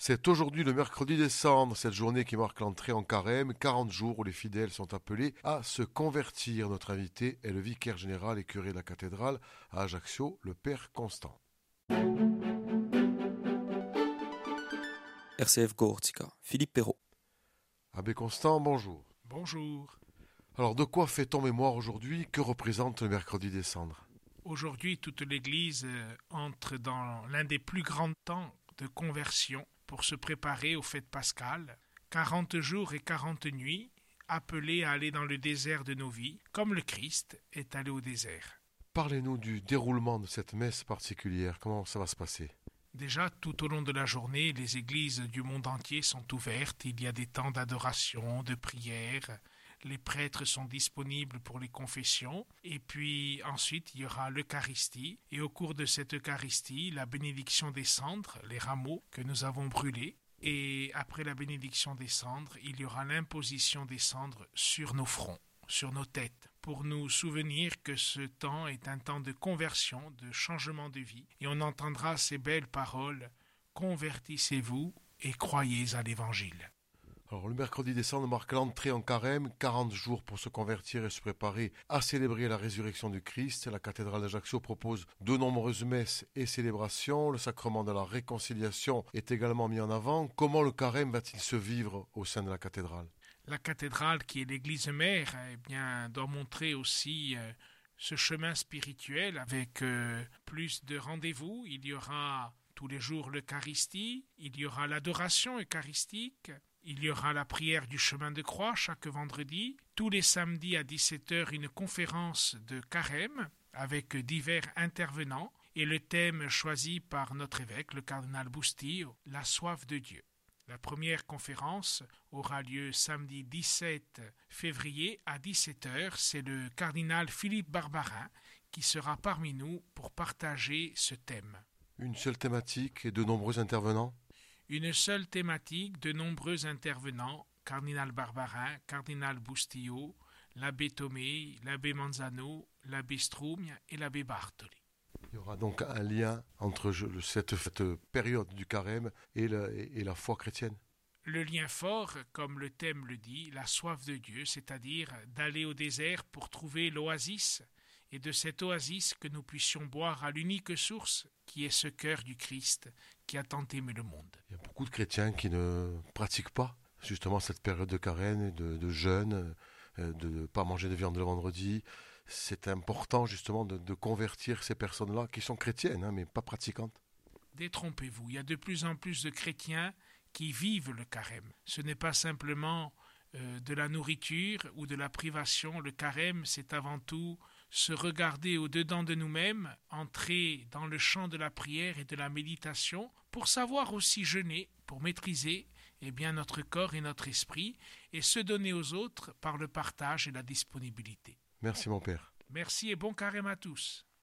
C'est aujourd'hui le mercredi des cendres, cette journée qui marque l'entrée en carême, 40 jours où les fidèles sont appelés à se convertir. Notre invité est le vicaire général et curé de la cathédrale à Ajaccio, le Père Constant. RCF Gortica, Philippe Perrault. Abbé Constant, bonjour. Bonjour. Alors de quoi fait-on mémoire aujourd'hui? Que représente le mercredi des cendres Aujourd'hui, toute l'Église euh, entre dans l'un des plus grands temps de conversion pour se préparer aux fêtes pascales. Quarante jours et quarante nuits, appelés à aller dans le désert de nos vies, comme le Christ est allé au désert. Parlez-nous du déroulement de cette messe particulière. Comment ça va se passer? Déjà, tout au long de la journée, les églises du monde entier sont ouvertes. Il y a des temps d'adoration, de prière. Les prêtres sont disponibles pour les confessions. Et puis ensuite, il y aura l'Eucharistie. Et au cours de cette Eucharistie, la bénédiction des cendres, les rameaux que nous avons brûlés. Et après la bénédiction des cendres, il y aura l'imposition des cendres sur nos fronts sur nos têtes pour nous souvenir que ce temps est un temps de conversion, de changement de vie, et on entendra ces belles paroles Convertissez-vous et croyez à l'Évangile. Le mercredi décembre marque l'entrée en carême, 40 jours pour se convertir et se préparer à célébrer la résurrection du Christ. La cathédrale d'Ajaccio propose de nombreuses messes et célébrations. Le sacrement de la réconciliation est également mis en avant. Comment le carême va-t-il se vivre au sein de la cathédrale? La cathédrale qui est l'église mère eh bien doit montrer aussi euh, ce chemin spirituel avec euh, plus de rendez-vous. Il y aura tous les jours l'Eucharistie, il y aura l'adoration eucharistique, il y aura la prière du chemin de croix chaque vendredi, tous les samedis à 17h une conférence de carême avec divers intervenants et le thème choisi par notre évêque, le cardinal Boustillo, la soif de Dieu. La première conférence aura lieu samedi 17 février à 17h. C'est le cardinal Philippe Barbarin qui sera parmi nous pour partager ce thème. Une seule thématique et de nombreux intervenants? Une seule thématique, de nombreux intervenants. Cardinal Barbarin, cardinal Bustillo, l'abbé Tomé, l'abbé Manzano, l'abbé Strumia et l'abbé Bartoli. Il y aura donc un lien entre cette, période du carême et la, foi chrétienne. Le lien fort, comme le thème le dit, la soif de Dieu, c'est-à-dire d'aller au désert pour trouver l'oasis, et de cette oasis que nous puissions boire à l'unique source qui est ce cœur du Christ qui a tant aimé le monde. Il y a beaucoup de chrétiens qui ne pratiquent pas justement cette période de carême, de, de jeûne, euh, de ne pas manger de viande le vendredi. C'est important justement de, convertir ces personnes-là qui sont chrétiennes, hein, mais pas pratiquantes. Détrompez-vous, il y a de plus en plus de chrétiens qui vivent le carême. Ce n'est pas simplement euh, de la nourriture ou de la privation. Le carême, c'est avant tout se regarder au-dedans de nous-mêmes, entrer dans le champ de la prière et de la méditation, pour savoir aussi jeûner, pour maîtriser eh bien, notre corps et notre esprit, et se donner aux autres par le partage et la disponibilité. Merci mon Père. Merci et bon carême à tous.